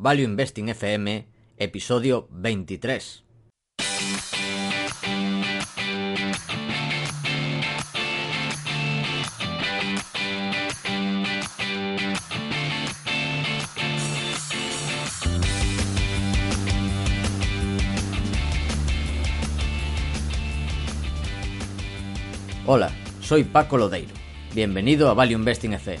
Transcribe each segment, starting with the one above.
Value Investing FM, episodio 23. Hola, soy Paco Lodeiro. Bienvenido a Value Investing FM,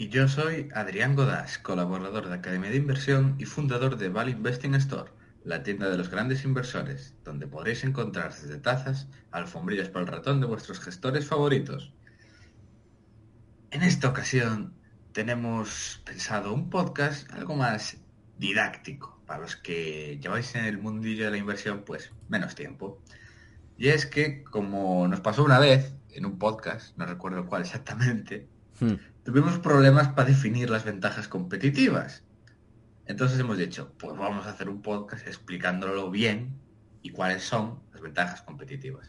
Y yo soy Adrián Godás, colaborador de Academia de Inversión y fundador de Value Investing Store, la tienda de los grandes inversores, donde podréis encontrar desde tazas, alfombrillas para el ratón de vuestros gestores favoritos. En esta ocasión tenemos pensado un podcast algo más didáctico, para los que lleváis en el mundillo de la inversión pues menos tiempo. Y es que, como nos pasó una vez en un podcast, no recuerdo cuál exactamente, Hmm. Tuvimos problemas para definir las ventajas competitivas. Entonces hemos dicho, pues vamos a hacer un podcast explicándolo bien y cuáles son las ventajas competitivas.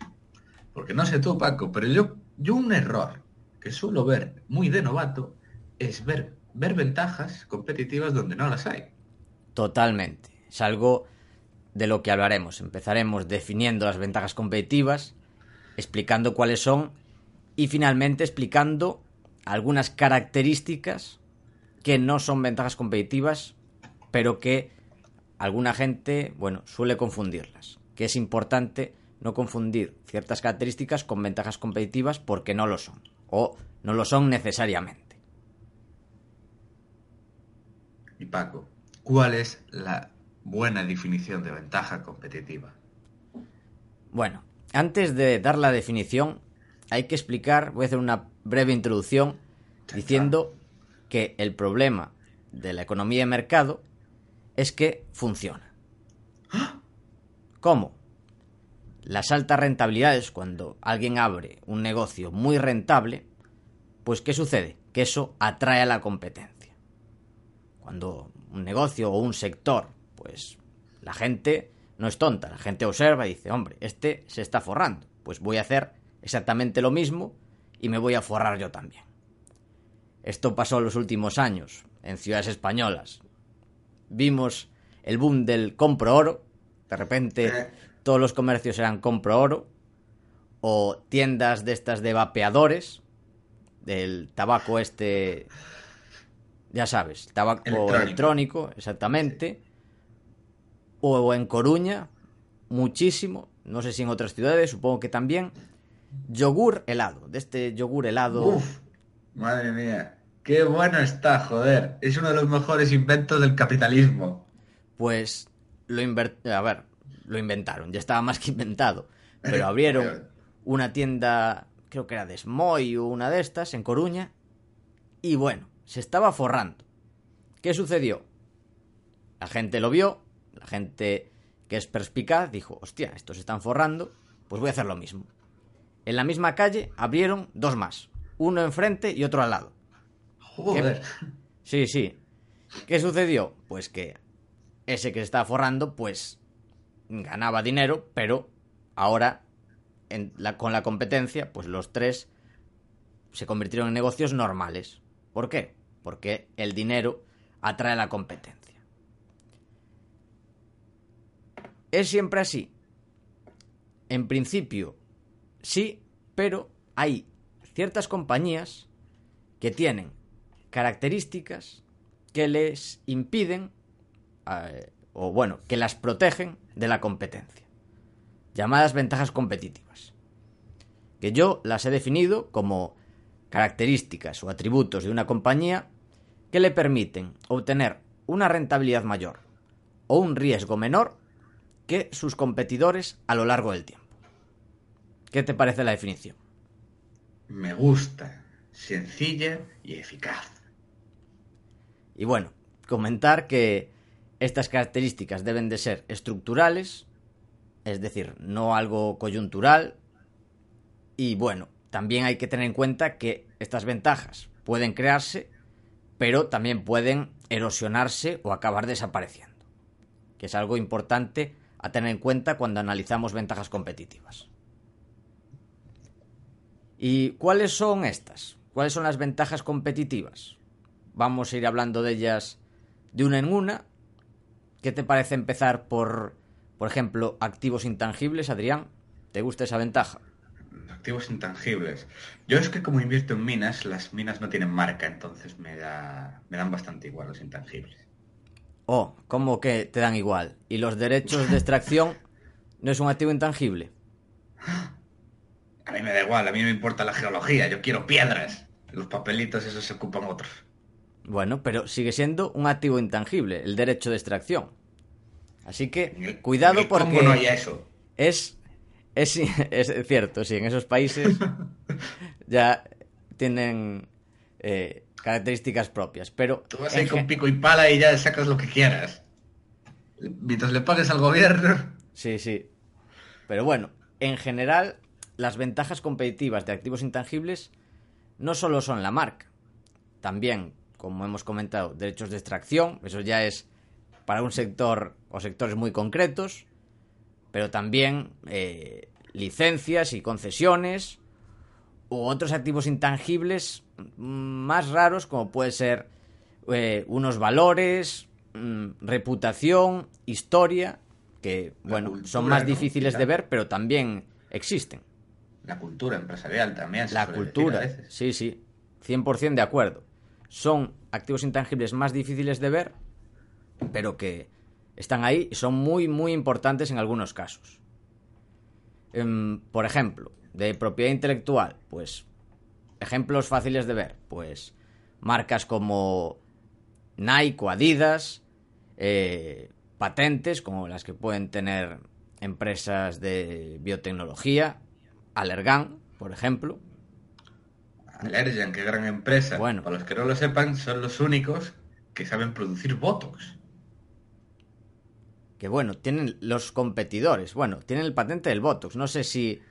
Porque no sé tú, Paco, pero yo, yo un error que suelo ver muy de novato es ver, ver ventajas competitivas donde no las hay. Totalmente. Es algo de lo que hablaremos. Empezaremos definiendo las ventajas competitivas, explicando cuáles son y finalmente explicando algunas características que no son ventajas competitivas, pero que alguna gente, bueno, suele confundirlas. Que es importante no confundir ciertas características con ventajas competitivas porque no lo son, o no lo son necesariamente. Y Paco, ¿cuál es la buena definición de ventaja competitiva? Bueno, antes de dar la definición, hay que explicar, voy a hacer una breve introducción diciendo que el problema de la economía de mercado es que funciona. ¿Cómo? Las altas rentabilidades, cuando alguien abre un negocio muy rentable, pues ¿qué sucede? Que eso atrae a la competencia. Cuando un negocio o un sector, pues la gente no es tonta, la gente observa y dice, hombre, este se está forrando, pues voy a hacer exactamente lo mismo y me voy a forrar yo también. Esto pasó en los últimos años en ciudades españolas. Vimos el boom del compro oro, de repente todos los comercios eran compro oro, o tiendas de estas de vapeadores, del tabaco este, ya sabes, tabaco electrónico, Electrónico. exactamente, o en Coruña, muchísimo, no sé si en otras ciudades, supongo que también, yogur helado, de este yogur helado. Uf, madre mía, qué bueno está, joder. Es uno de los mejores inventos del capitalismo. Pues lo a ver, lo inventaron, ya estaba más que inventado, pero abrieron una tienda, creo que era de Smoy o una de estas en Coruña y bueno, se estaba forrando. ¿Qué sucedió? La gente lo vio, la gente que es perspicaz dijo, hostia, estos se están forrando, pues voy a hacer lo mismo. En la misma calle abrieron dos más, uno enfrente y otro al lado. Joder. Sí, sí. ¿Qué sucedió? Pues que ese que se estaba forrando, pues ganaba dinero, pero ahora en la- con la competencia, pues los tres se convirtieron en negocios normales. ¿Por qué? Porque el dinero atrae la competencia. ¿Es siempre así? En principio, sí, pero hay ciertas compañías que tienen características que les impiden, eh, o bueno, que las protegen de la competencia. llamadas ventajas competitivas, que yo las he definido como características o atributos de una compañía que le permiten obtener una rentabilidad mayor o un riesgo menor que sus competidores a lo largo del tiempo. ¿Qué te parece la definición? Me gusta, sencilla y eficaz. Y bueno, comentar que estas características deben de ser estructurales, es decir, no algo coyuntural. Y bueno, también hay que tener en cuenta que estas ventajas pueden crearse, pero también pueden erosionarse o acabar desapareciendo, que es algo importante a tener en cuenta cuando analizamos ventajas competitivas. ¿Y cuáles son estas? ¿Cuáles son las ventajas competitivas? Vamos a ir hablando de ellas de una en una. ¿Qué te parece empezar por, por ejemplo, activos intangibles, Adrián? ¿Te gusta esa ventaja? Activos intangibles. Yo es que como invierto en minas, las minas no tienen marca, entonces me, da, me dan bastante igual los intangibles. Oh, ¿cómo que te dan igual? ¿Y los derechos de extracción no es un activo intangible? A mí me da igual, a mí no me importa la geología, yo quiero piedras. Los papelitos esos se ocupan otros. Bueno, pero sigue siendo un activo intangible, el derecho de extracción. Así que cuidado porque no hay eso? es es, es cierto, sí, en esos países ya tienen eh, características propias, pero... Tú vas ahí con pico y pala y ya sacas lo que quieras. Mientras le pagues al gobierno... Sí, sí. Pero bueno, en general, las ventajas competitivas de activos intangibles no solo son la marca, también, como hemos comentado, derechos de extracción, eso ya es para un sector o sectores muy concretos, pero también eh, licencias y concesiones u otros activos intangibles más raros como puede ser eh, unos valores, mm, reputación, historia, que bueno, son más difíciles de ver, pero también existen. La cultura empresarial también. La cultura, sí, sí, 100% de acuerdo. Son activos intangibles más difíciles de ver, pero que están ahí y son muy, muy importantes en algunos casos. Em, por ejemplo, de propiedad intelectual, pues ejemplos fáciles de ver, pues marcas como Nike o Adidas, eh, patentes como las que pueden tener empresas de biotecnología, Allergan, por ejemplo. Allergan, qué gran empresa. Bueno, para los que no lo sepan, son los únicos que saben producir Botox que bueno, tienen los competidores, bueno, tienen el patente del Botox, no sé si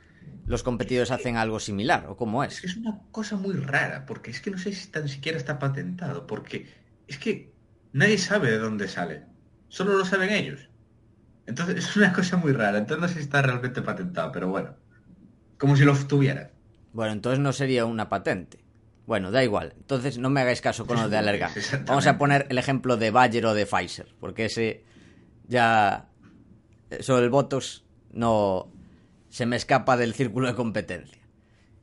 los competidores hacen algo similar o cómo es. Es una cosa muy rara, porque es que no sé si tan siquiera está patentado, porque es que nadie sabe de dónde sale, solo lo saben ellos. Entonces es una cosa muy rara, entonces no sé si está realmente patentado, pero bueno, como si lo tuvieran. Bueno, entonces no sería una patente. Bueno, da igual. Entonces no me hagáis caso con los de Allergan. Vamos a poner el ejemplo de Bayer o de Pfizer, porque ese ya sobre el Botox no se me escapa del círculo de competencia.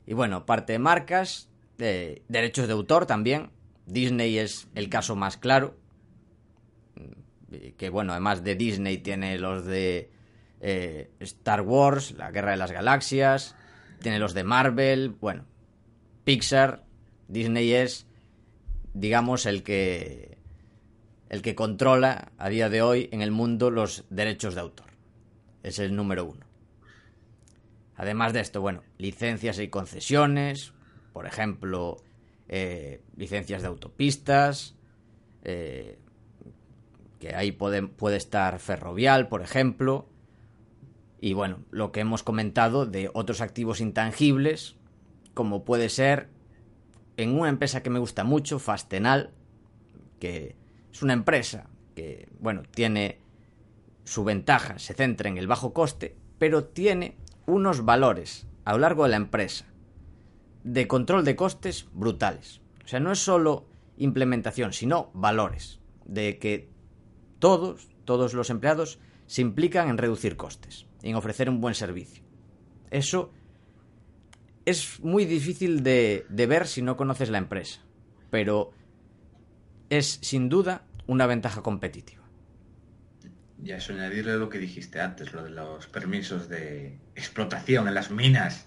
Y bueno, parte de marcas, de derechos de autor también. Disney es el caso más claro. Que bueno, además de Disney tiene los de eh, Star Wars, la Guerra de las Galaxias, tiene los de Marvel, bueno, Pixar, Disney es, digamos, el que el que controla a día de hoy en el mundo los derechos de autor. Es el número uno. Además de esto, bueno, licencias y concesiones, por ejemplo, eh, licencias de autopistas, eh, que ahí puede, puede estar ferrovial, por ejemplo, y bueno, lo que hemos comentado de otros activos intangibles, como puede ser en una empresa que me gusta mucho, Fastenal, que es una empresa que, bueno, tiene su ventaja, se centra en el bajo coste, pero tiene unos valores a lo largo de la empresa de control de costes brutales. O sea, no es solo implementación, sino valores, de que todos, todos los empleados se implican en reducir costes, en ofrecer un buen servicio. Eso es muy difícil de, de ver si no conoces la empresa, pero es sin duda una ventaja competitiva. Y eso añadirle lo que dijiste antes, lo de los permisos de explotación en las minas.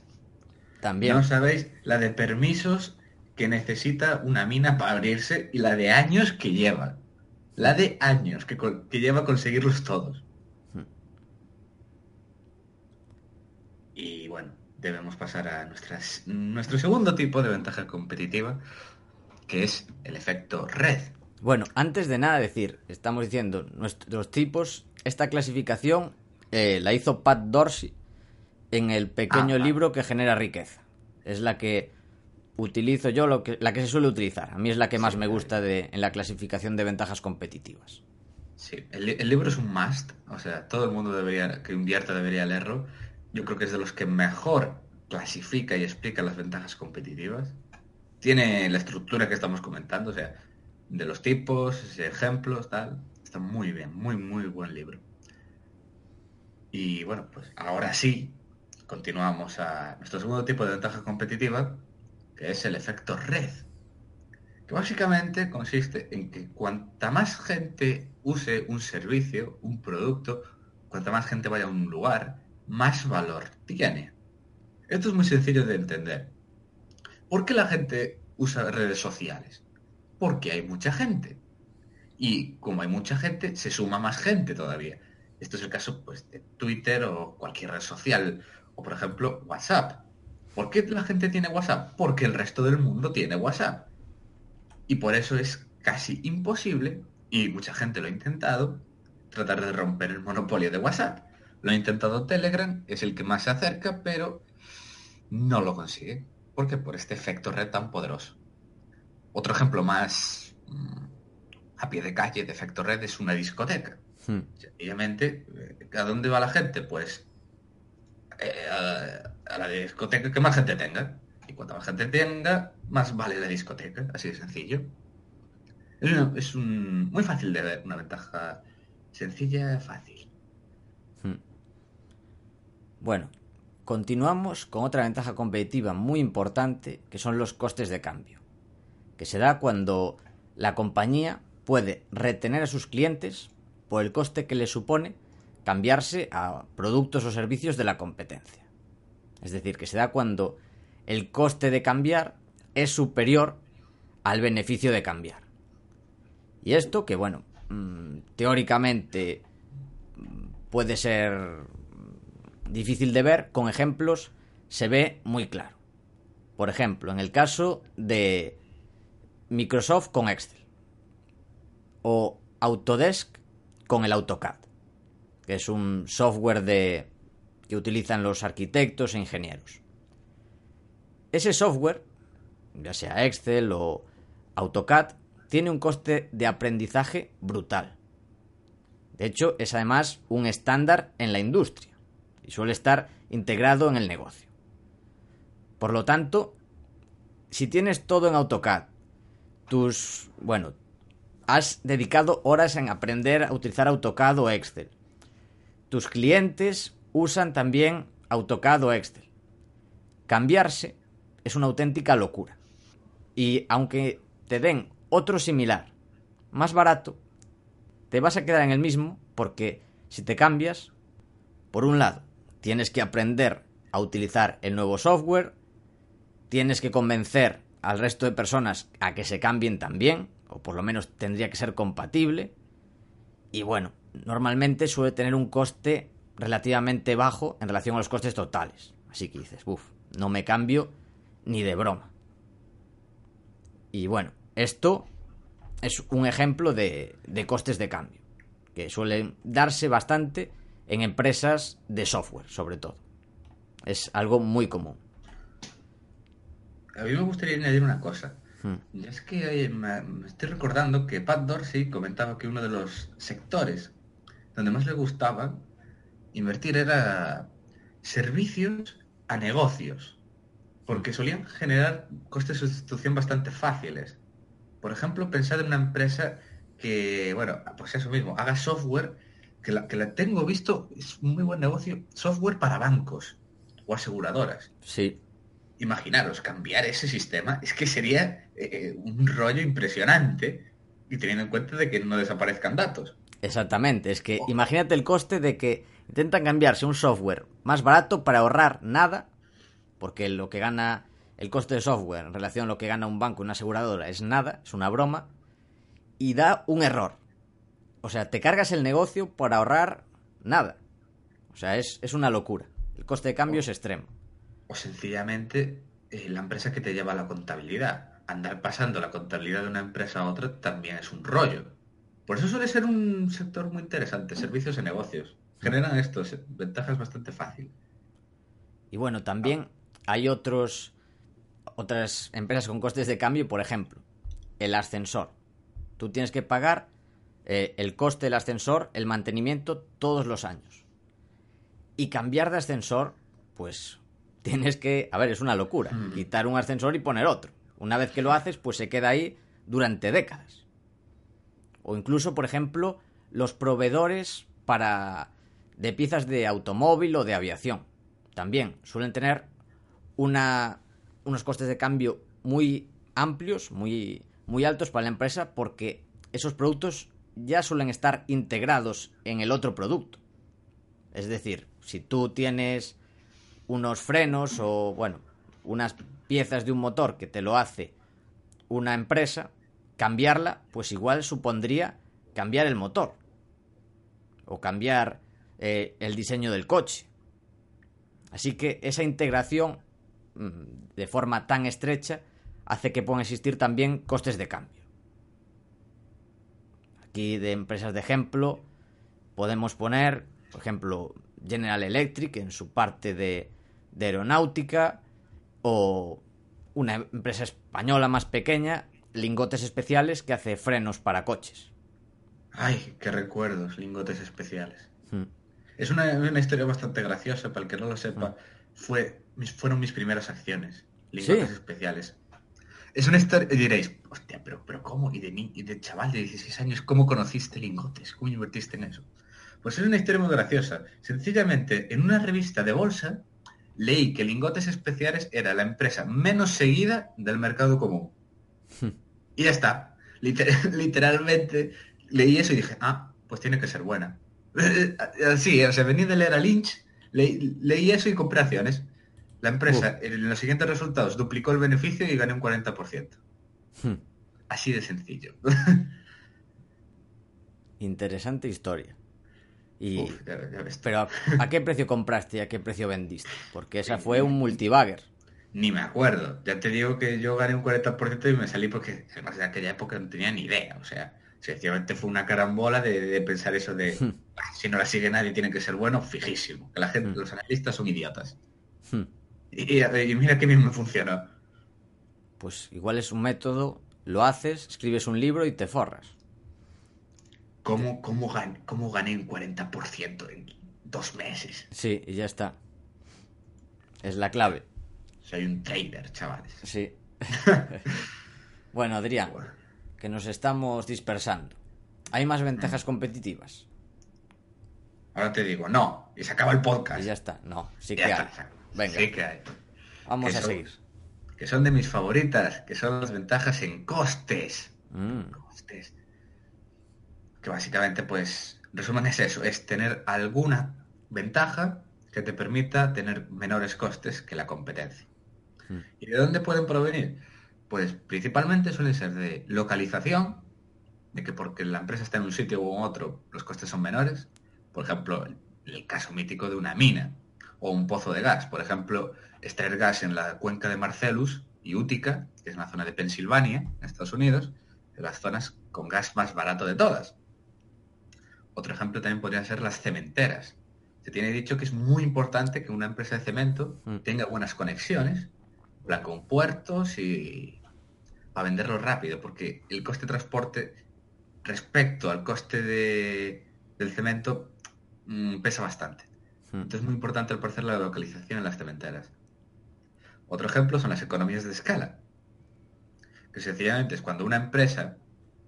También. No sabéis la de permisos que necesita una mina para abrirse y la de años que lleva. La de años que, que lleva a conseguirlos todos. Y bueno, debemos pasar a nuestras, nuestro segundo tipo de ventaja competitiva, que es el efecto red. Bueno, antes de nada decir, estamos diciendo nuestros tipos, esta clasificación eh, la hizo Pat Dorsey en el pequeño ah, libro que genera riqueza. Es la que utilizo yo, lo que, la que se suele utilizar. A mí es la que más me gusta de, en la clasificación de ventajas competitivas. Sí, el, el, libro es un must, o sea, todo el mundo debería, que invierta debería leerlo. Yo creo que es de los que mejor clasifica y explica las ventajas competitivas. Tiene la estructura que estamos comentando, o sea, de los tipos, ejemplos, tal. Está muy bien, muy, muy buen libro. Y bueno, pues ahora sí, continuamos a nuestro segundo tipo de ventaja competitiva, que es el efecto red. Que básicamente consiste en que cuanta más gente use un servicio, un producto, cuanta más gente vaya a un lugar, más valor tiene. Esto es muy sencillo de entender. ¿Por qué la gente usa redes sociales? porque hay mucha gente. Y como hay mucha gente, se suma más gente todavía. Esto es el caso pues, de Twitter o cualquier red social. O por ejemplo, WhatsApp. ¿Por qué la gente tiene WhatsApp? Porque el resto del mundo tiene WhatsApp. Y por eso es casi imposible, y mucha gente lo ha intentado, tratar de romper el monopolio de WhatsApp. Lo ha intentado Telegram, es el que más se acerca, pero no lo consigue. ¿Por qué? Por este efecto red tan poderoso. Otro ejemplo más mm, a pie de calle de efecto red es una discoteca. Hmm. Sencillamente, eh, ¿a dónde va la gente? Pues eh, a, la discoteca que más gente tenga. Y cuanto más gente tenga, más vale la discoteca. Así de sencillo. Es, un, muy fácil de ver, una ventaja sencilla, fácil. Bueno, continuamos con otra ventaja competitiva muy importante, que son los costes de cambio que se da cuando la compañía puede retener a sus clientes por el coste que le supone cambiarse a productos o servicios de la competencia. Es decir, que se da cuando el coste de cambiar es superior al beneficio de cambiar. Y esto que, bueno, mm, teóricamente mm, puede ser difícil de ver, con ejemplos se ve muy claro. Por ejemplo, en el caso de Microsoft con Excel. O Autodesk con el AutoCAD, que es un software que utilizan los arquitectos e ingenieros. Ese software, ya sea Excel o AutoCAD, tiene un coste de aprendizaje brutal. De hecho, es además un estándar en la industria y suele estar integrado en el negocio. Por lo tanto, si tienes todo en AutoCAD tus, bueno, has dedicado horas en aprender a utilizar AutoCAD o Excel. Tus clientes usan también AutoCAD o Excel. Cambiarse es una auténtica locura. Y aunque te den otro similar, más barato, te vas a quedar en el mismo porque si te cambias, por un lado, tienes que aprender a utilizar el nuevo software, tienes que convencer al resto de personas a que se cambien también, o por lo menos tendría que ser compatible. Y bueno, normalmente suele tener un coste relativamente bajo en relación a los costes totales. Así que dices, uff, no me cambio ni de broma. Y bueno, esto es un ejemplo de, de costes de cambio, que suelen darse bastante en empresas de software, sobre todo. Es algo muy común a mí me gustaría añadir una cosa. Hmm. Y es que eh, me, estoy recordando que Pat Dorsey comentaba que uno de los sectores donde más le gustaba invertir era servicios a negocios, porque solían generar costes de sustitución bastante fáciles. Por ejemplo, pensar en una empresa que, bueno, pues eso mismo, haga software, que la, que la tengo visto, es un muy buen negocio, software para bancos o aseguradoras. Sí imaginaros, cambiar ese sistema es que sería eh, un rollo impresionante y teniendo en cuenta de que no desaparezcan datos. Exactamente, es que imagínate el coste de que intentan cambiarse un software más barato para ahorrar nada, porque lo que gana el coste de software en relación a lo que gana un banco, una aseguradora, es nada, es una broma, y da un error. O sea, te cargas el negocio por ahorrar nada. O sea, es, es una locura. El coste de cambio es extremo. O sencillamente eh, la empresa que te lleva la contabilidad. Andar pasando la contabilidad de una empresa a otra también es un rollo. Por eso suele ser un sector muy interesante, servicios y negocios. Generan estos ventajas bastante fácil. Y bueno, también hay otros otras empresas con costes de cambio, por ejemplo, el ascensor. Tú tienes que pagar eh, el coste del ascensor, el mantenimiento todos los años. Y cambiar de ascensor, pues tienes que, a ver, es una locura, Mm. quitar un ascensor y poner otro. Una vez que lo haces, pues se queda ahí durante décadas. O incluso, por ejemplo, los proveedores para de piezas de automóvil o de aviación. También suelen tener una, unos costes de cambio muy amplios, muy, muy altos para la empresa, porque esos productos ya suelen estar integrados en el otro producto. Es decir, si tú tienes unos frenos o, bueno, unas piezas de un motor que te lo hace una empresa, cambiarla, pues igual supondría cambiar el motor o cambiar eh, el diseño del coche. Así que esa integración mm, de forma tan estrecha hace que puedan existir también costes de cambio. Aquí de empresas de ejemplo podemos poner, por ejemplo, General Electric en su parte de, de aeronáutica o una empresa española más pequeña, Lingotes Especiales, que hace frenos para coches. Ay, qué recuerdos, lingotes especiales. Hmm. Es una, una historia bastante graciosa, para el que no lo sepa. Fue, mis, fueron mis primeras acciones, lingotes Sí. especiales. Es una historia, y diréis, hostia, pero, pero ¿cómo? ¿Y de, ni- y de chaval de 16 años, cómo conociste lingotes? ¿Cómo invertiste en eso? Pues es una historia muy graciosa. Sencillamente, en una revista de bolsa, leí que lingotes especiales era la empresa menos seguida del mercado común. Y ya está. Liter- literalmente leí eso y dije, ah, pues tiene que ser buena. Así, o sea, venía de leer a Lynch, leí, leí eso y compré acciones. La empresa en los siguientes resultados duplicó el beneficio y gané un 40%. Hmm. Así de sencillo. Interesante historia. Y, Uf, ya- pero ¿a, qué precio compraste y a qué precio vendiste? Porque esa fue un multibagger. Ni me acuerdo. Ya te digo que yo gané un 40% y me salí porque además de aquella época no tenía ni idea. O sea, sencillamente fue una carambola de, de pensar eso de Hmm. "Ah, si no la sigue nadie tiene que ser bueno, fijísimo. Que la gente, Hmm. los analistas son idiotas. Y, mira que bien me funcionó. Pues igual es un método, lo haces, escribes un libro y te forras. ¿Cómo, cómo, gan- cómo gané un 40% en dos meses? Sí, y ya está. Es la clave. Soy un trader, chavales. Sí. bueno, Adrián, Bueno, que nos estamos dispersando. ¿Hay más ventajas competitivas? ahora te digo, no. Y se acaba el podcast. Y ya está. No, sí que hay. Venga, Sí que hay. vamos que a son- seguir. Que son de mis favoritas, que son las ventajas en costes. Mm, costes. Que básicamente, pues, resumen es eso, es tener alguna ventaja que te permita tener menores costes que la competencia. Mm. ¿Y de dónde pueden provenir? Pues principalmente suelen ser de localización, de que porque la empresa está en un sitio u otro, los costes son menores. Por ejemplo, el, el caso mítico de una mina o un pozo de gas. Por ejemplo, extraer gas en la cuenca de Marcellus y Utica, que es una zona de Pensilvania, en Estados Unidos, de las zonas con gas más barato de todas. Otro ejemplo también podrían ser las cementeras. Se tiene dicho que es muy importante que una empresa de cemento Mm. tenga buenas conexiones, plan con puertos y para venderlo rápido, porque el coste de transporte respecto al coste de- del cemento mm, pesa bastante. Mm, Entonces es muy importante al parecer la localización en las cementeras. Otro ejemplo son las economías de escala. Que sencillamente es cuando una empresa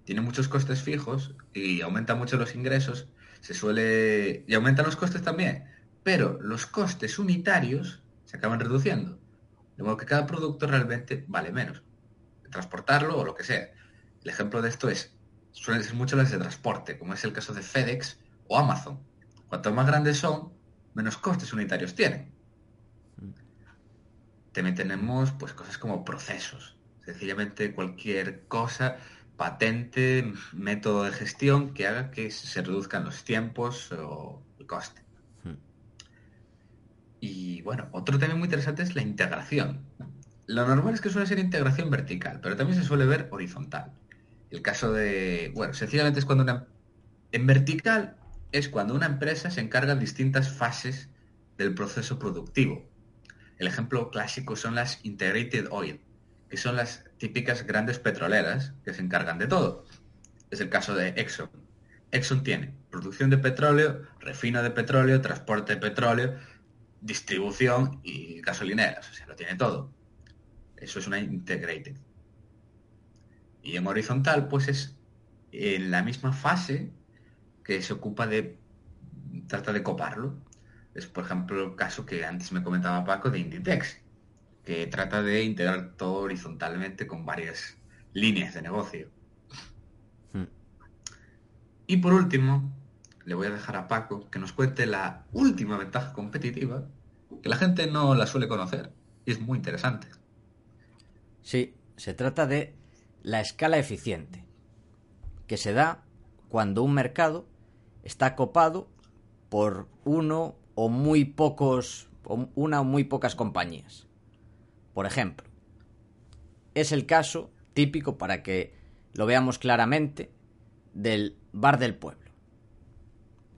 tiene muchos costes fijos y aumenta mucho los ingresos, se suele... y aumentan los costes también, pero los costes unitarios se acaban reduciendo. De modo que cada producto realmente vale menos. Transportarlo o lo que sea. El ejemplo de esto es suelen ser mucho las de transporte, como es el caso de FedEx o Amazon. Cuanto más grandes son, menos costes unitarios tienen. También tenemos pues cosas como procesos. Sencillamente cualquier cosa, patente, método de gestión que haga que se reduzcan los tiempos o el coste. Y bueno, otro tema muy interesante es la integración. Lo normal es que suele ser integración vertical, pero también se suele ver horizontal. El caso de, bueno, sencillamente es cuando una... En vertical es cuando una empresa se encarga de distintas fases del proceso productivo. El ejemplo clásico son las Integrated Oil, que son las típicas grandes petroleras que se encargan de todo. Es el caso de Exxon. Exxon tiene producción de petróleo, refino de petróleo, transporte de petróleo, distribución y gasolineras. O sea, lo tiene todo. Eso es una integrated. Y en horizontal, pues es en la misma fase que se ocupa de trata de coparlo. Es, por ejemplo, el caso que antes me comentaba Paco de Inditex, que trata de integrar todo horizontalmente con varias líneas de negocio. Hmm. Y por último, le voy a dejar a Paco que nos cuente la última ventaja competitiva, que la gente no la suele conocer y es muy interesante. Sí, se trata de la escala eficiente, que se da cuando un mercado está copado por uno o muy pocos, una o muy pocas compañías. Por ejemplo, es el caso típico para que lo veamos claramente del bar del pueblo.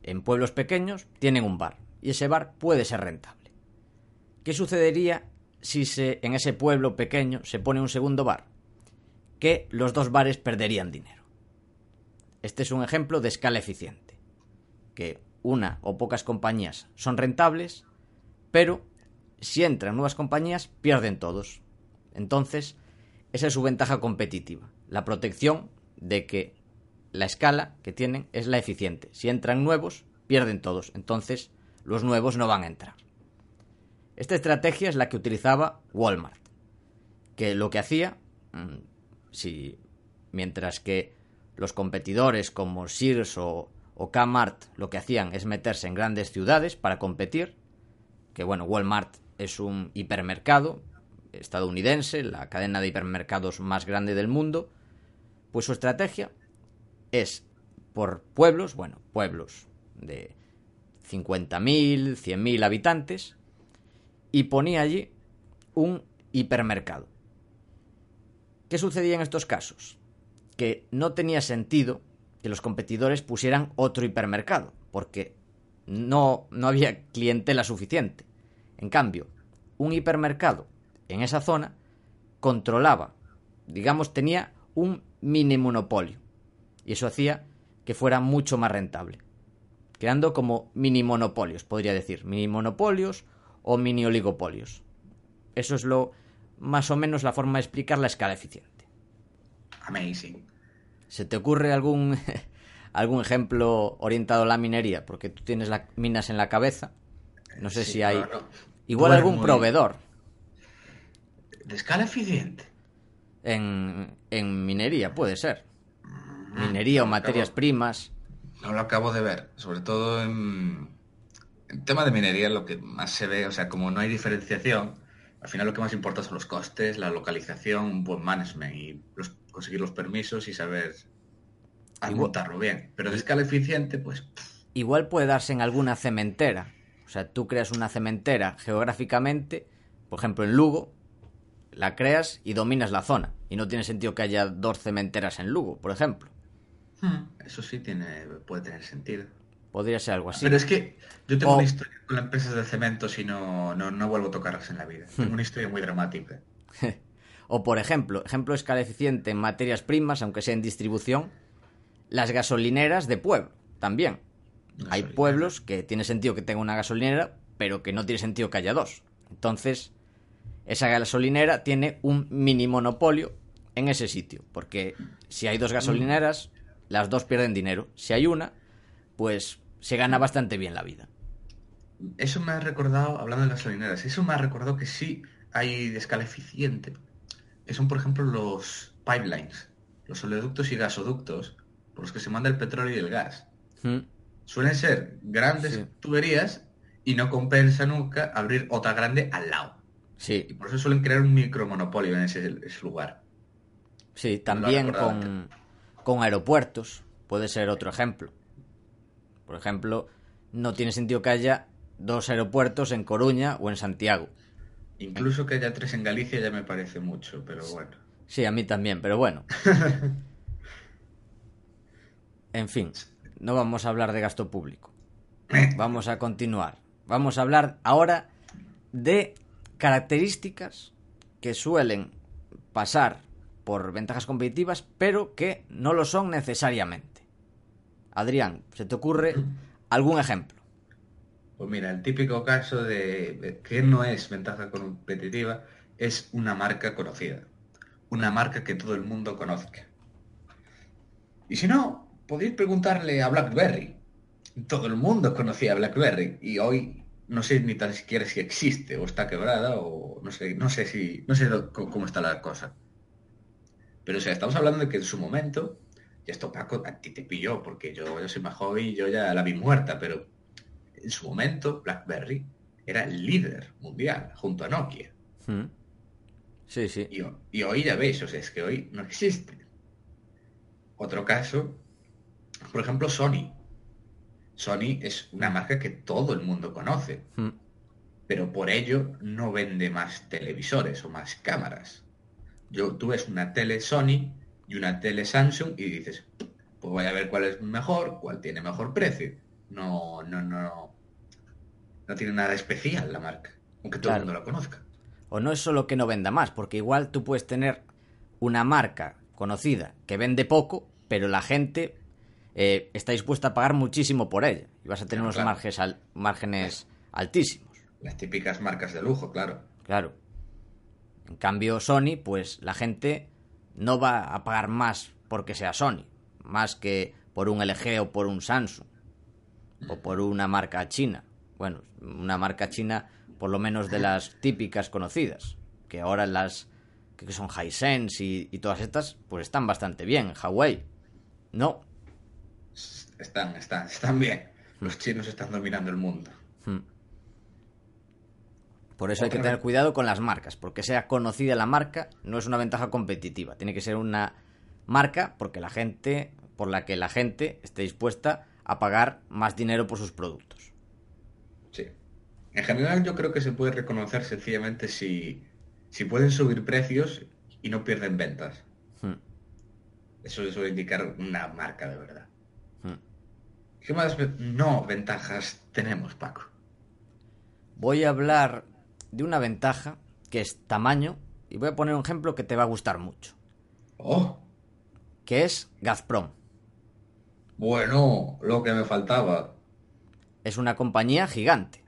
En pueblos pequeños tienen un bar y ese bar puede ser rentable. ¿Qué sucedería si en ese pueblo pequeño se pone un segundo bar? Que los dos bares perderían dinero. Este es un ejemplo de escala eficiente, que una o pocas compañías son rentables, pero si entran nuevas compañías pierden todos. Entonces, esa es su ventaja competitiva, la protección de que la escala que tienen es la eficiente. Si entran nuevos, pierden todos. Entonces, los nuevos no van a entrar. Esta estrategia es la que utilizaba Walmart, que lo que hacía, mm, si mientras que los competidores como Sears o o Kmart lo que hacían es meterse en grandes ciudades para competir, que bueno, Walmart es un hipermercado estadounidense, la cadena de hipermercados más grande del mundo, pues su estrategia es por pueblos, bueno, pueblos de 50.000, 100.000 habitantes, y ponía allí un hipermercado. ¿Qué sucedía en estos casos? Que no tenía sentido que los competidores pusieran otro hipermercado, porque no, no había clientela suficiente. En cambio, un hipermercado en esa zona controlaba, digamos, tenía un mini monopolio. Y eso hacía que fuera mucho más rentable. Creando como mini monopolios, podría decir. Mini monopolios o mini oligopolios. Eso es lo más o menos la forma de explicar la escala eficiente. Amazing. ¿Se te ocurre algún, algún ejemplo orientado a la minería? Porque tú tienes las minas en la cabeza. No sé si hay... Igual algún proveedor. ¿De escala eficiente? En, en minería, puede ser. Mm, minería o materias primas. No lo acabo de ver. Sobre todo en, en tema de minería lo que más se ve, o sea, como no hay diferenciación, al final lo que más importa son los costes, la localización, un buen management y conseguir los permisos y saber montarlo bien. Pero de escala eficiente, pues... Igual puede darse en alguna cementera. O sea, tú creas una cementera geográficamente, por ejemplo en Lugo, la creas y dominas la zona. Y no tiene sentido que haya dos cementeras en Lugo, por ejemplo. Hmm, eso sí tiene, puede tener sentido. Podría ser algo así. Pero es que yo tengo una historia con las empresas de cemento y no, no, vuelvo a tocarlas en la vida. Tengo una historia muy dramática. o por ejemplo, ejemplo escala eficiente en materias primas, aunque sea en distribución, las gasolineras de pueblo, también. Hay pueblos que tiene sentido que tenga una gasolinera, pero que no tiene sentido que haya dos. Entonces, esa gasolinera tiene un mini monopolio en ese sitio, porque si hay dos gasolineras, las dos pierden dinero. Si hay una, pues se gana bastante bien la vida. Eso me ha recordado, hablando de gasolineras, eso me ha recordado que sí hay de escala eficiente. Que son, por ejemplo, los pipelines, los oleoductos y gasoductos, por los que se manda el petróleo y el gas. Mm, Suelen ser grandes Sí. tuberías y no compensa nunca abrir otra grande al lado. Y Sí, por eso suelen crear un micromonopolio en ese, ese lugar. sí, también con, con aeropuertos puede ser otro ejemplo. Por ejemplo, no tiene sentido que haya dos aeropuertos en Coruña o en Santiago. Incluso que haya tres en Galicia ya me parece mucho, pero bueno. Sí, a mí también, pero bueno. En fin, no vamos a hablar de gasto público. Vamos a continuar. Vamos a hablar ahora de características que suelen pasar por ventajas competitivas, pero que no lo son necesariamente. Adrián, ¿se te ocurre algún ejemplo? Pues mira, el típico caso de que no es ventaja competitiva es una marca conocida. Una marca que todo el mundo conozca. Y si no, podéis preguntarle a BlackBerry. Todo el mundo conocía a BlackBerry y hoy no sé ni tan siquiera si existe o está quebrada o no sé, no sé si no sé cómo está la cosa. Pero o sea, estamos hablando de que en su momento, y esto Paco, a ti te pilló porque yo, yo soy más joven y yo ya la vi muerta, pero en su momento BlackBerry era el líder mundial junto a Nokia. ¿Mm? Sí, sí. Y, ho- y hoy ya veis, o sea, es que hoy no existe. Otro caso, por ejemplo, Sony. Sony es una marca que todo el mundo conoce, ¿Mm? pero por ello no vende más televisores o más cámaras. Yo, tú ves una tele Sony y una tele Samsung y dices, pues voy a ver cuál es mejor, cuál tiene mejor precio. No, no, no. No tiene nada especial la marca, aunque todo Claro. el mundo la conozca. O no es solo que no venda más, porque igual tú puedes tener una marca conocida que vende poco, pero la gente eh, está dispuesta a pagar muchísimo por ella. Y vas a tener Claro, unos claro. márgenes, al- márgenes altísimos. Las típicas marcas de lujo, claro. Claro. En cambio, Sony, pues la gente no va a pagar más porque sea Sony, más que por un LG o por un Samsung, o por una marca china. Bueno, una marca china por lo menos de las típicas conocidas, que ahora las que son Hisense y, y todas estas, pues están bastante bien. Huawei, no. Están, están, están bien. Los chinos están dominando el mundo. Hmm. Por eso hay que tener cuidado con las marcas, porque sea conocida la marca no es una ventaja competitiva. Tiene que ser una marca porque la gente, por la que la gente esté dispuesta a pagar más dinero por sus productos. Sí. En general yo creo que se puede reconocer sencillamente si, si pueden subir precios y no pierden ventas. Hmm. Eso suele indicar una marca de verdad. Hmm. ¿Qué más no ventajas tenemos, Paco? Voy a hablar de una ventaja que es tamaño y voy a poner un ejemplo que te va a gustar mucho, Oh, que es Gazprom. Bueno, lo que me faltaba. Es una compañía gigante.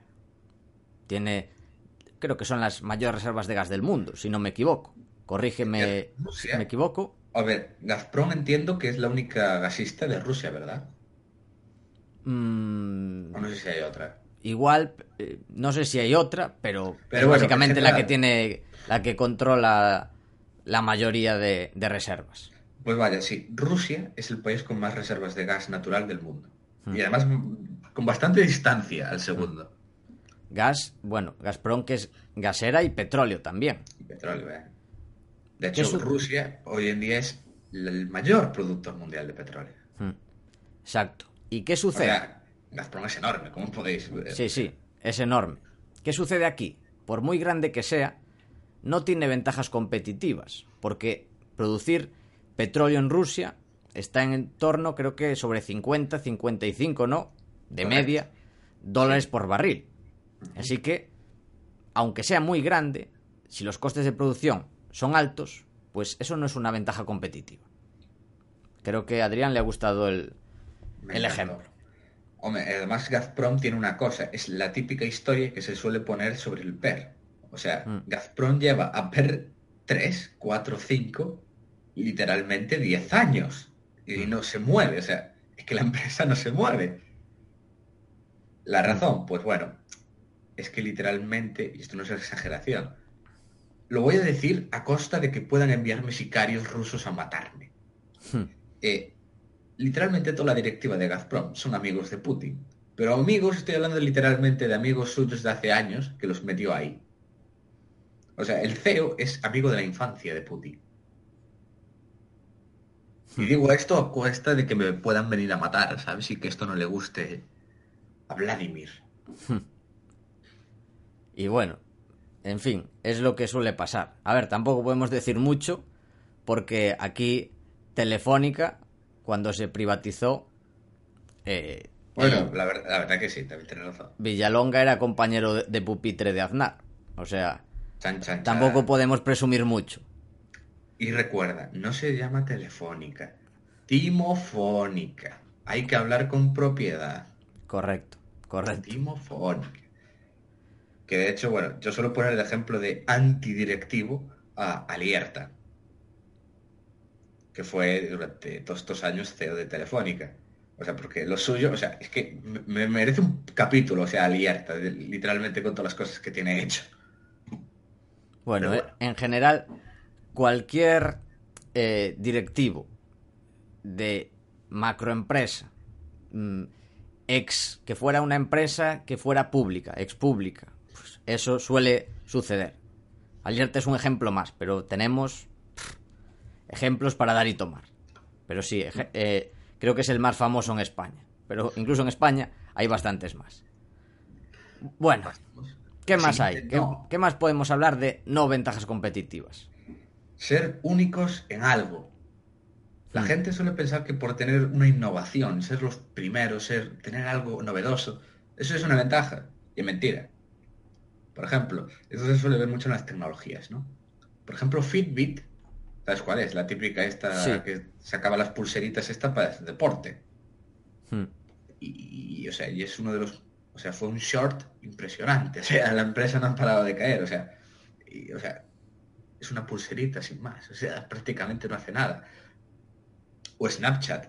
Tiene, creo que son las mayores reservas de gas del mundo, si no me equivoco. Corrígeme si me equivoco. A ver, Gazprom entiendo que es la única gasista de Rusia, ¿verdad? Mm, O no sé si hay otra. igual, eh, no sé si hay otra, pero, Pero es bueno, básicamente en la que tiene, la que controla la mayoría de, de reservas. Pues vaya, sí, Rusia es el país con más reservas de gas natural del mundo. Hmm. Y además mm, con bastante distancia al segundo. Gas, bueno, Gazprom que es gasera y petróleo también. Y petróleo, ¿eh? De ¿Qué hecho, Rusia hoy en día es el mayor productor mundial de petróleo. Mm. Exacto. ¿Y qué O sucede? sea, Gazprom es enorme, ¿cómo podéis ver? Sí, sí, es enorme. ¿Qué sucede aquí? Por muy grande que sea, no tiene ventajas competitivas, porque producir petróleo en Rusia está en torno, creo que sobre 50, 55, ¿no? De Correcto. media, dólares por barril. Así que, aunque sea muy grande, si los costes de producción son altos, pues eso no es una ventaja competitiva. Creo que a Adrián le ha gustado el, ejemplo. Hombre, además Gazprom tiene una cosa, es la típica historia que se suele poner sobre el PER. O sea, Mm. Gazprom lleva a PER 3, 4, 5, literalmente 10 años. Y Mm. no se mueve, o sea, es que la empresa no se mueve. La razón, pues bueno, es que literalmente, y esto no es exageración, lo voy a decir a costa de que puedan enviarme sicarios rusos a matarme. Hmm. Eh, literalmente toda la directiva de Gazprom son amigos de Putin. Pero amigos, estoy hablando literalmente de amigos suyos de hace años que los metió ahí. O sea, el CEO es amigo de la infancia de Putin. Y digo esto a cuesta de que me puedan venir a matar, ¿sabes? Y que esto no le guste a Vladimir. Y bueno, en fin, es lo que suele pasar. A ver, tampoco podemos decir mucho, porque aquí Telefónica, cuando se privatizó... Eh, bueno, la, verdad, que sí, también tienes razón. Villalonga era compañero de, pupitre de Aznar. O sea, tampoco podemos presumir mucho. Y recuerda, no se llama telefónica, timofónica. Hay que hablar con propiedad. Correcto, correcto. Timofónica. Que de hecho, bueno, yo suelo poner el ejemplo de antidirectivo a Alierta, que fue durante todos estos años CEO de Telefónica. O sea, porque lo suyo, o sea, es que me merece un capítulo, o sea, Alierta, literalmente con todas las cosas que tiene hecho. Bueno, eh, en general, cualquier eh, directivo de macroempresa, mm, ex que fuera una empresa que fuera pública, ex pública, pues eso suele suceder. Alierta es un ejemplo más, pero tenemos ejemplos para dar y tomar. Pero sí, eh, creo que es el más famoso en España. Pero incluso en España hay bastantes más. Bueno, ¿qué más hay? ¿Qué, más podemos hablar de no ventajas competitivas? Ser únicos en algo. La hmm. gente suele pensar que por tener una innovación, ser los primeros, ser, tener algo novedoso, eso es una ventaja. Y es mentira. Por ejemplo, eso se suele ver mucho en las tecnologías, ¿no? Por ejemplo, Fitbit ¿Sabes cuál es? La típica esta que sacaba las pulseritas esta para el deporte. Hmm. Y, o sea, y es uno de los... O sea, fue un short impresionante. O sea, la empresa no ha parado de caer. O sea, o sea, es una pulserita sin más. O sea, prácticamente no hace nada. O Snapchat.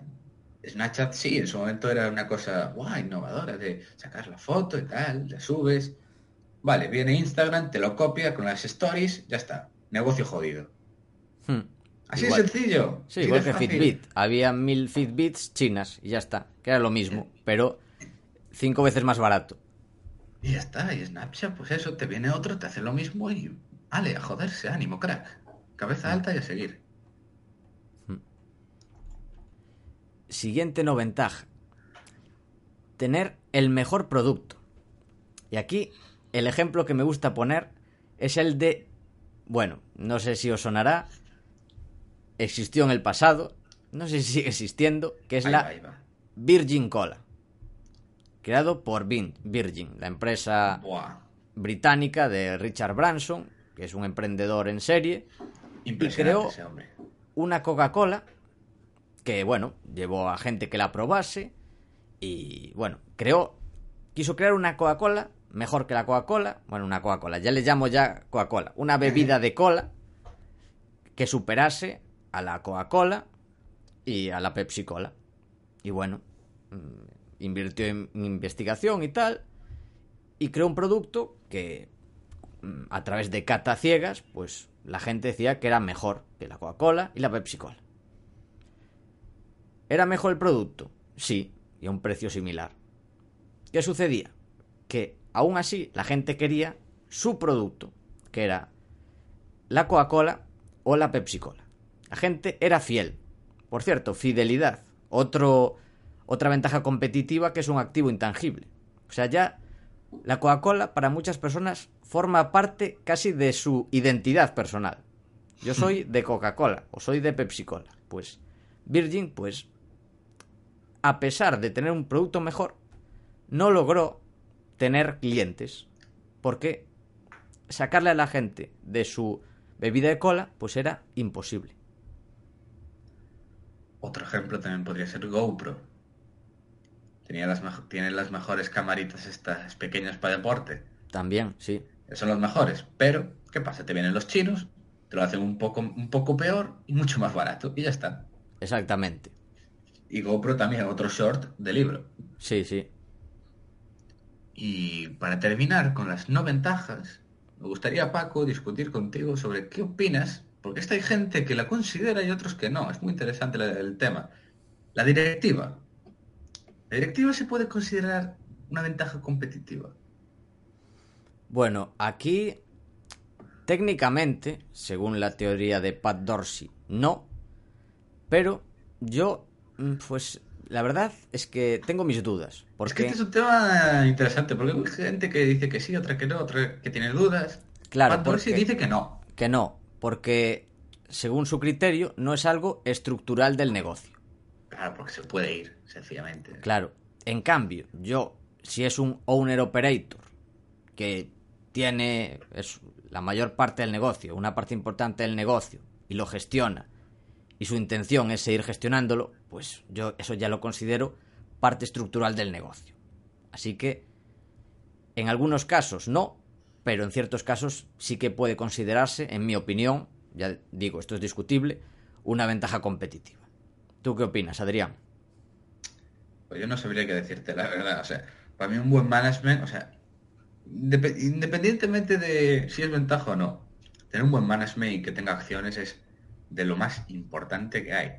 Snapchat sí, en su momento era una cosa guau, innovadora de sacar la foto y tal, la subes. Vale, viene Instagram, te lo copia con las stories, ya está. Negocio jodido. Hmm. Así es sencillo. Sí, igual que Fitbit. Había mil Fitbits chinas y ya está. Que era lo mismo, pero cinco veces más barato. Y ya está. Y Snapchat, pues eso, te viene otro, te hace lo mismo y. Ale, a joderse, ánimo, crack. Cabeza alta y a seguir. Hmm. Siguiente no ventaja. Tener el mejor producto. Y aquí el ejemplo que me gusta poner es el de. Bueno, no sé si os sonará, existió en el pasado, no sé si sigue existiendo, que es la Virgin Cola. Creado por Virgin, la empresa británica de Richard Branson, que es un emprendedor en serie, y creó una Coca-Cola que, bueno, llevó a gente que la probase y, bueno, creó, quiso crear una Coca-Cola mejor que la Coca-Cola, bueno, una Coca-Cola, ya le llamo ya Coca-Cola, una bebida de cola que superase a la Coca-Cola y a la Pepsi-Cola. Y bueno, mm, invirtió en investigación y tal, y creó un producto que a través de cata ciegas, pues la gente decía que era mejor que la Coca-Cola y la Pepsi-Cola. ¿Era mejor el producto? Sí, y a un precio similar. ¿Qué sucedía? Que aún así la gente quería su producto, que era la Coca-Cola o la Pepsi-Cola. La gente era fiel. Por cierto, fidelidad. Otro, otra ventaja competitiva que es un activo intangible. O sea, ya la Coca-Cola para muchas personas forma parte casi de su identidad personal. Yo soy de Coca-Cola o soy de Pepsi-Cola. Pues Virgin, pues, a pesar de tener un producto mejor, no logró tener clientes. Porque sacarle a la gente de su bebida de cola, pues era imposible. Otro ejemplo también podría ser GoPro. Tenía las tiene las mejores camaritas estas pequeñas para deporte. También, sí. Son los mejores. Pero, ¿qué pasa? Te vienen los chinos, te lo hacen un poco, un poco peor y mucho más barato. Y ya está. Exactamente. Y GoPro también, otro short de libro. Sí, sí. Y para terminar con las no ventajas, me gustaría, Paco, discutir contigo sobre qué opinas porque esta hay gente que la considera y otros que no. Es muy interesante el tema. La directiva. La directiva se puede considerar una ventaja competitiva. Bueno, aquí técnicamente, según la teoría de Pat Dorsey, no, pero yo, mm, pues la verdad es que tengo mis dudas. Porque... Es que este es un tema interesante, porque hay gente que dice que sí, otra que no, otra que tiene dudas. Claro, Pat Dorsey dice que no. Que no, porque según su criterio no es algo estructural del negocio. Claro, porque se puede ir, sencillamente. Claro, en cambio, yo, si es un owner operator que tiene es la mayor parte del negocio, una parte importante del negocio, y lo gestiona, y su intención es seguir gestionándolo, pues yo eso ya lo considero parte estructural del negocio. Así que, en algunos casos no, pero en ciertos casos sí que puede considerarse, en mi opinión, ya digo, esto es discutible, una ventaja competitiva. ¿Tú qué opinas, Adrián? Pues yo no sabría qué decirte, la verdad. O sea, para mí un buen management, o sea, independientemente de si es ventaja o no, tener un buen management y que tenga acciones es de lo más importante que hay.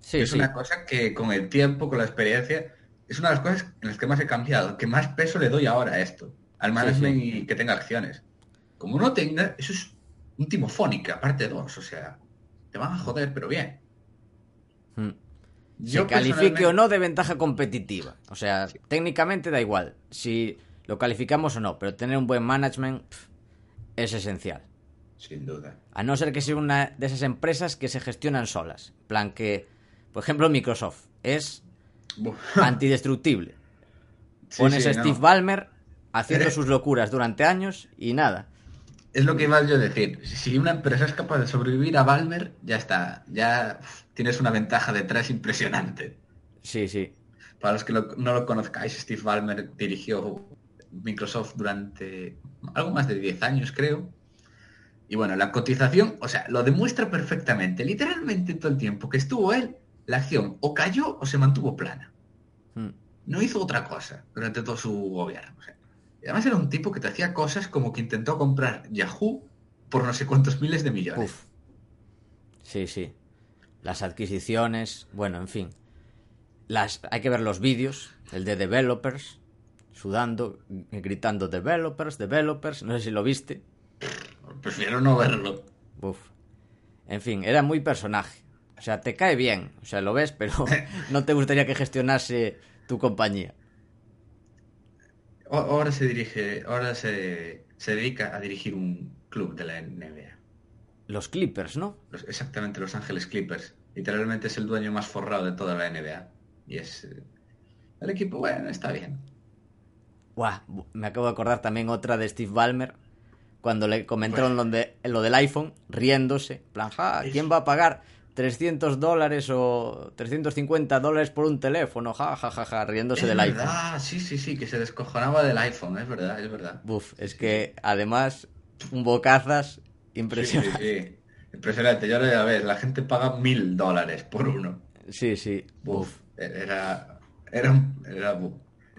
Sí, es sí. una cosa que con el tiempo, con la experiencia, es una de las cosas en las que más he cambiado, que más peso le doy ahora a esto, al management y que tenga acciones. Como no tenga, eso es un timofónica, parte 2, o sea, te van a joder, pero bien. Mm. Yo se califique o no de ventaja competitiva. O sea, técnicamente da igual si lo calificamos o no, pero tener un buen management es esencial. Sin duda. A no ser que sea una de esas empresas que se gestionan solas. En plan que, por ejemplo, Microsoft es antidestructible. Sí, Pones sí, a no. Steve Ballmer haciendo sus locuras durante años y nada. Es lo que iba yo a decir. Si una empresa es capaz de sobrevivir a Balmer, ya está. Ya tienes una ventaja detrás impresionante. Sí, sí. Para los que lo- no lo conozcáis, Steve Ballmer dirigió Microsoft durante algo más de 10 años, creo. Y bueno, la cotización, o sea, lo demuestra perfectamente. Literalmente todo el tiempo que estuvo él, la acción o cayó o se mantuvo plana. Mm. No hizo otra cosa durante todo su gobierno. o sea. Y además era un tipo que te hacía cosas como que intentó comprar Yahoo por no sé cuántos miles de millones. Uf. Sí, sí. Las adquisiciones, bueno, en fin. Las, hay que ver los vídeos, el de developers, sudando, gritando developers, developers, no sé si lo viste. Prefiero no verlo. Uf. En fin, era muy personaje. O sea, te cae bien, o sea, lo ves, pero no te gustaría que gestionase tu compañía. Ahora se dirige, ahora se, se dedica a dirigir un club de la NBA. Los Clippers, ¿no? Los- exactamente, Los Ángeles Clippers. Literalmente es el dueño más forrado de toda la NBA. Y es... eh, El equipo, bueno, está bien. Buah, me acabo de acordar también otra de Steve Ballmer, cuando le comentaron lo, de- lo del iPhone, riéndose. en plan, "Ja, ¿quién va a pagar 300 dólares o 350 dólares por un teléfono? Ja, ja, ja, ja, riéndose es del iPhone. verdad, sí, sí, sí, que se descojonaba del iPhone, es verdad, es verdad. Buf, es que además, un bocazas impresionante. sí, sí. Impresionante, yo ahora ya ves, la gente paga mil dólares por uno. Sí, sí, Buf, buf. era, era, era.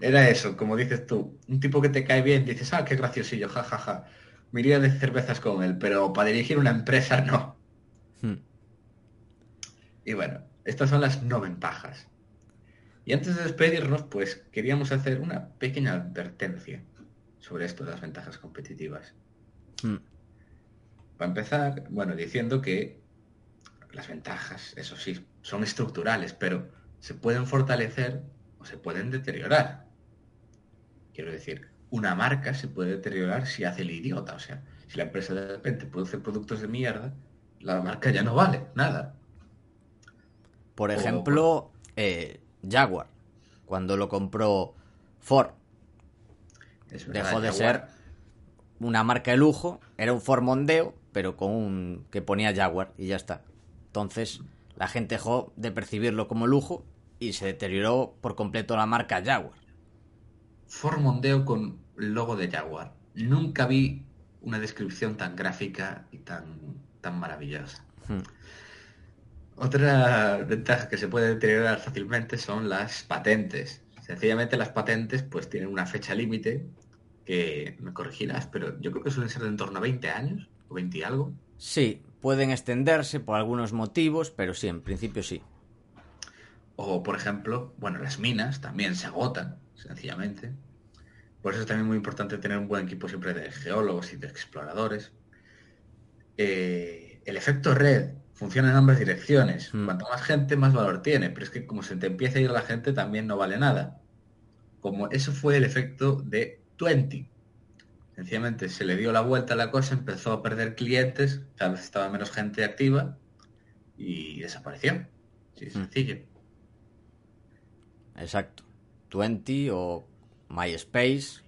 Era eso, como dices tú, un tipo que te cae bien, dices, ah, qué graciosillo, jajaja. Ja, ja. Me iría de cervezas con él, pero para dirigir una empresa no. Hmm. Y bueno, estas son las no ventajas. Y antes de despedirnos, pues queríamos hacer una pequeña advertencia sobre esto de las ventajas competitivas. Hmm. Para empezar, bueno, diciendo que las ventajas, eso sí, son estructurales, pero se pueden fortalecer o se pueden deteriorar. Quiero decir, una marca se puede deteriorar si hace el idiota. O sea, si la empresa de repente produce productos de mierda, la marca ya no vale nada. Por O- ejemplo, eh, Jaguar, cuando lo compró Ford, Es dejó de Jaguar- ser una marca de lujo, era un Ford Mondeo, pero con un que ponía Jaguar y ya está. Entonces, la gente dejó de percibirlo como lujo y se deterioró por completo la marca Jaguar. Ford Mondeo con el logo de Jaguar. Nunca vi una descripción tan gráfica y tan, tan maravillosa. Hmm. Otra ventaja que se puede deteriorar fácilmente son las patentes. Sencillamente las patentes pues tienen una fecha límite que me corregirás, pero yo creo que suelen ser de en torno a 20 años o 20 y algo. Sí, pueden extenderse por algunos motivos, pero sí, en principio sí. O, por ejemplo, bueno, las minas también se agotan, sencillamente. Por eso es también muy importante tener un buen equipo siempre de geólogos y de exploradores. Eh, el efecto red funciona en ambas direcciones. Mm. Cuanto más gente, más valor tiene. Pero es que como se te empieza a ir la gente, también no vale nada. Como eso fue el efecto de 20. Sencillamente se le dio la vuelta a la cosa, empezó a perder clientes, cada vez estaba menos gente activa y desapareció. Sí, Mm. sencillo. Exacto. 20 o MySpace.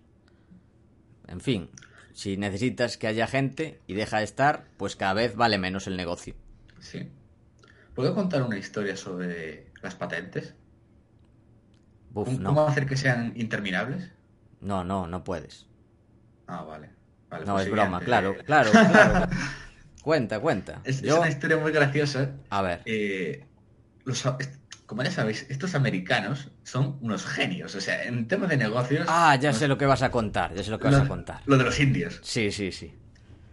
En fin, si necesitas que haya gente y deja de estar, pues cada vez vale menos el negocio. Sí. ¿Puedo contar una historia sobre las patentes? Buf, ¿Cómo, no. hacer que sean interminables? No, no, no puedes. Ah, vale. Vale, No, pues es broma, claro, claro, claro. Cuenta, cuenta. Es, es Yo, una historia muy graciosa. a ver, Eh, los- como ya sabéis, estos americanos son unos genios. O sea, en temas de negocios... ah, ya los- sé lo que vas a contar, ya sé lo que vas lo, a contar. lo de los indios. Sí, sí, sí.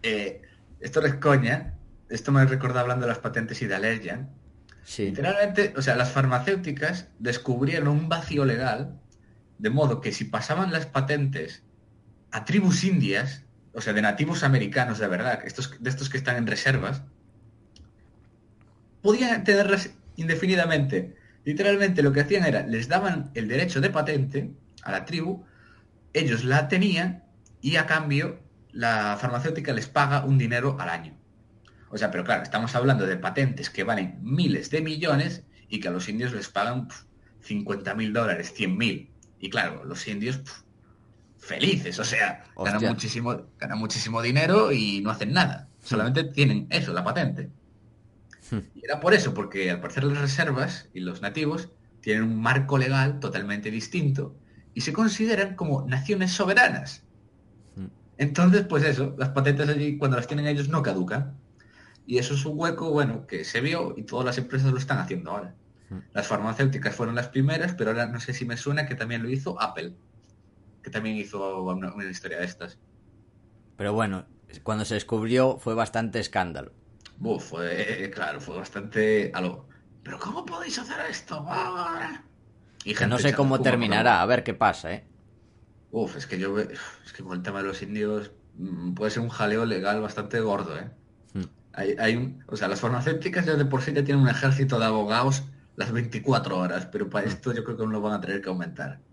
Eh, esto no es coña. Esto me recuerda hablando de las patentes y de Allergan. Sí. Literalmente, o sea, las farmacéuticas descubrieron un vacío legal, de modo que si pasaban las patentes a tribus indias, o sea, de nativos americanos de verdad, estos, de estos que están en reservas, podían tenerlas indefinidamente. Literalmente lo que hacían era, les daban el derecho de patente a la tribu, ellos la tenían y a cambio la farmacéutica les paga un dinero al año. O sea, pero claro, estamos hablando de patentes que valen miles de millones y que a los indios les pagan 50 mil dólares, 100 mil. Y claro, los indios pf, felices, o sea, ganan muchísimo, ganan muchísimo dinero y no hacen nada. Solamente tienen eso, la patente. Y era por eso, porque al parecer las reservas y los nativos tienen un marco legal totalmente distinto y se consideran como naciones soberanas. Entonces, pues eso, las patentes allí cuando las tienen ellos no caducan. Y eso es un hueco, bueno, que se vio y todas las empresas lo están haciendo ahora. Las farmacéuticas fueron las primeras, pero ahora no sé si me suena que también lo hizo Apple, que también hizo una, una historia de estas. Pero bueno, cuando se descubrió fue bastante escándalo. Buf, fue, claro, fue bastante a lo... Pero ¿cómo podéis hacer esto? Y Que no sé cómo terminará, a ver qué pasa, ¿eh? Uf, es que yo ve- es que con el tema de los indios mm, puede ser un jaleo legal bastante gordo, ¿eh? Hmm. Hay, hay un, o sea, las farmacéuticas ya de por sí ya tienen un ejército de abogados las 24 horas, pero para Hmm. esto yo creo que aún lo van a tener que aumentar.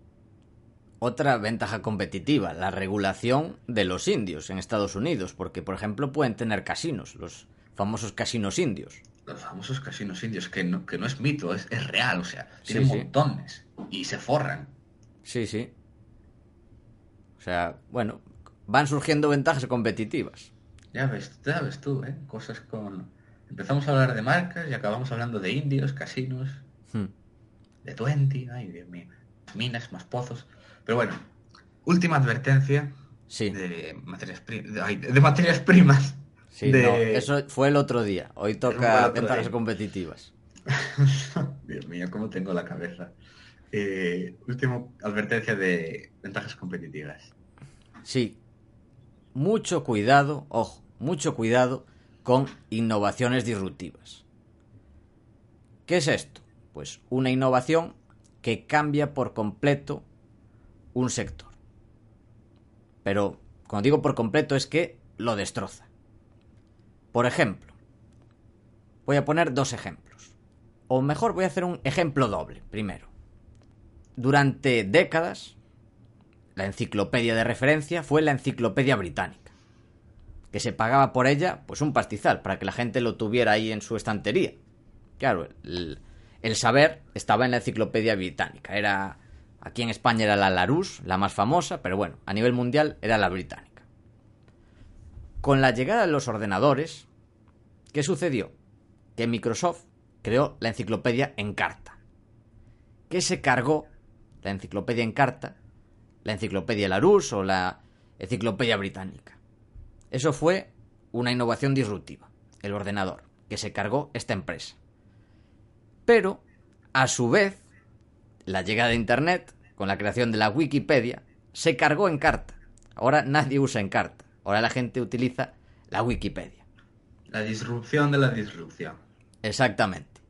Otra ventaja competitiva, la regulación de los indios en Estados Unidos, porque por ejemplo pueden tener casinos, los famosos casinos indios. Los famosos casinos indios, que no, que no es mito, es, es real, o sea, tienen sí. montones y se forran. Sí, sí. O sea, bueno, van surgiendo ventajas competitivas. Ya ves, ya ves tú, ¿eh? Cosas con... Empezamos a hablar de marcas y acabamos hablando de indios, casinos, Hmm. de 20, ay Dios mío, minas, más pozos. Pero bueno, última advertencia Sí, de materias, de, ay, de materias primas. Sí, de- no, eso fue el otro día. Hoy toca ventajas competitivas. Dios mío, cómo tengo la cabeza. Eh, última advertencia de ventajas competitivas. Sí, mucho cuidado, ojo, mucho cuidado con innovaciones disruptivas. ¿Qué es esto? Pues una innovación que cambia por completo un sector. Pero, cuando digo por completo, es que lo destroza. Por ejemplo, voy a poner dos ejemplos. O mejor, voy a hacer un ejemplo doble, primero. Durante décadas, la enciclopedia de referencia fue la enciclopedia británica, que se pagaba por ella pues un pastizal para que la gente lo tuviera ahí en su estantería. Claro, el, saber estaba en la enciclopedia británica. Era aquí en España era la Larousse, la más famosa, pero bueno, a nivel mundial era la británica. Con la llegada de los ordenadores, ¿qué sucedió? Que Microsoft creó la enciclopedia en carta. ¿Qué se cargó la enciclopedia en carta? La enciclopedia Larousse o la enciclopedia británica. Eso fue una innovación disruptiva, el ordenador, que se cargó esta empresa. Pero, a su vez, la llegada de Internet, con la creación de la Wikipedia, se cargó en carta. Ahora nadie usa en carta. Ahora la gente utiliza la Wikipedia. La disrupción de la disrupción. Exactamente.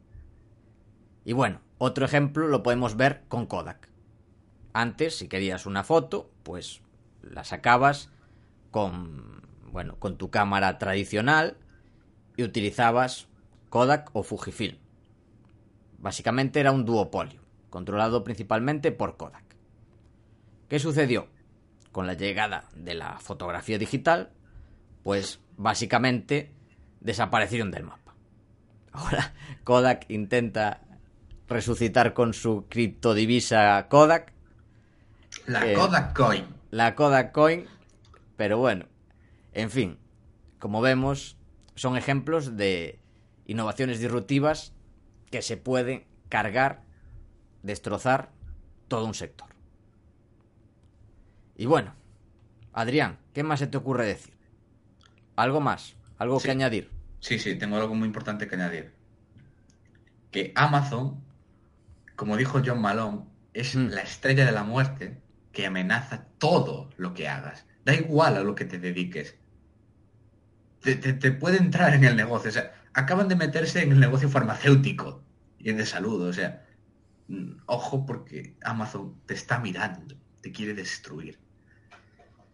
Y bueno, Otro ejemplo lo podemos ver con Kodak. Antes, si querías una foto, pues la sacabas con, bueno, con tu cámara tradicional y utilizabas Kodak o Fujifilm. Básicamente era un duopolio, controlado principalmente por Kodak. ¿Qué sucedió? Con la llegada de la fotografía digital, pues básicamente desaparecieron del mapa. Ahora Kodak intenta resucitar con su criptodivisa Kodak. La Eh, Kodak Coin. La Kodak Coin. Pero bueno, en fin, como vemos, son ejemplos de innovaciones disruptivas que se pueden cargar, destrozar todo un sector. Y bueno, Adrián, ¿qué más se te ocurre decir? ¿Algo más? ¿Algo Sí. que añadir? Sí, sí, tengo algo muy importante que añadir. Que Amazon, como dijo John Malone, es Mm. la estrella de la muerte que amenaza todo lo que hagas. Da igual a lo que te dediques. Te, te- te puede entrar en el negocio. O sea, acaban de meterse en el negocio farmacéutico y en de salud. O sea, mm, ojo porque Amazon te está mirando, te quiere destruir.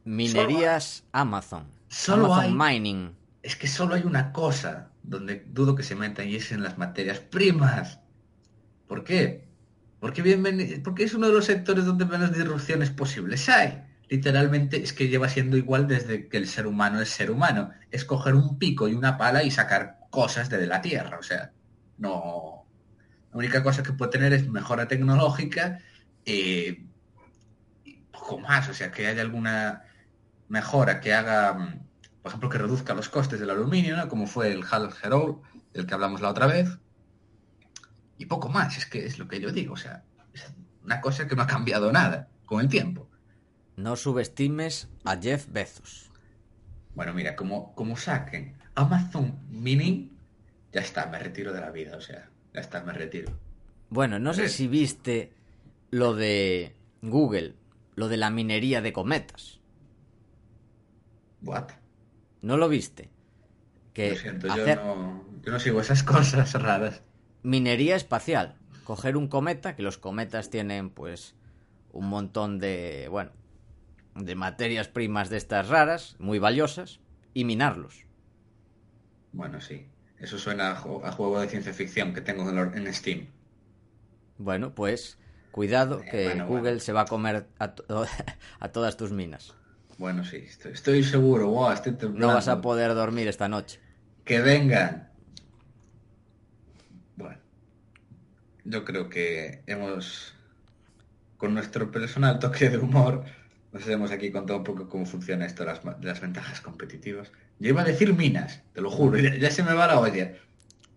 Minerías Amazon. Solo Amazon hay- Mining. Es que solo hay una cosa donde dudo que se metan y es en las materias primas. ¿Por qué? Porque, bienveni- porque es uno de los sectores donde menos disrupciones posibles hay. Literalmente es que lleva siendo igual desde que el ser humano es ser humano. Es coger un pico y una pala y sacar cosas de la tierra. O sea, no... La única cosa que puede tener es mejora tecnológica eh, y poco más. O sea, que haya alguna mejora que haga, mm, por ejemplo, que reduzca los costes del aluminio, ¿no? como fue el Hal Herol, del que hablamos la otra vez. Y poco más, es que es lo que yo digo, o sea, es una cosa que no ha cambiado nada con el tiempo. No subestimes a Jeff Bezos. Bueno, mira, como, como saquen Amazon Mining, ya está, me retiro de la vida, o sea, ya está, me retiro. Bueno, no sé si viste lo de Google, lo de la minería de cometas. What? ¿No lo viste? Que Lo siento, hacer yo, no, yo no sigo esas cosas raras. minería espacial, coger un cometa, que los cometas tienen pues un montón de, bueno, de materias primas de estas raras, muy valiosas, y minarlos. Bueno, sí, eso suena a, ju- a juego de ciencia ficción que tengo en, Steam. Bueno, pues cuidado Eh, que bueno, Google bueno. se va a comer a, to- a todas tus minas. Bueno, sí, estoy, estoy seguro, wow, estoy temblando. No vas a poder dormir esta noche. Que vengan. Bueno, yo creo que hemos, con nuestro personal toque de humor, nos hemos aquí contado un poco cómo funciona esto, las, ventajas competitivas. Yo iba a decir minas, te lo juro, ya, ya se me va la olla.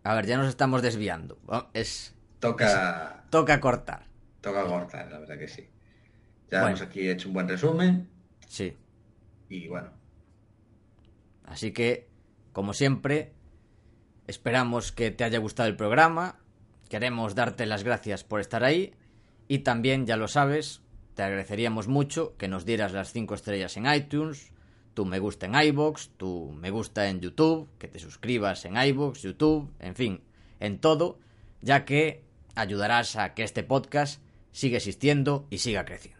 A ver, ya nos estamos desviando. Va- Es Toca, toca cortar. toca cortar, la verdad que sí. Ya Bueno. hemos aquí hecho un buen resumen Sí. Y bueno, Así que, como siempre, esperamos que te haya gustado el programa. Queremos darte las gracias por estar ahí. Y también, ya lo sabes, te agradeceríamos mucho que nos dieras las 5 estrellas en iTunes, tu me gusta en iBox, tu me gusta en YouTube, que te suscribas en iBox, YouTube, en fin, en todo, ya que ayudarás a que este podcast siga existiendo y siga creciendo.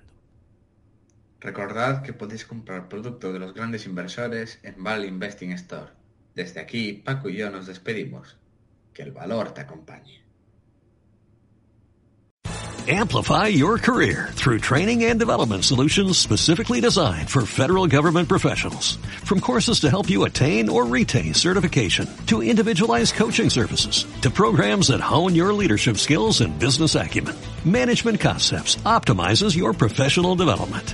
Recordad que podéis comprar productos de los grandes inversores en Val Investing Store. Desde aquí, Paco y yo nos despedimos. Que el valor te acompañe. Amplify your career through training and development solutions specifically designed for federal government professionals. From courses to help you attain or retain certification, to individualized coaching services, to programs that hone your leadership skills and business acumen, Management Concepts optimizes your professional development.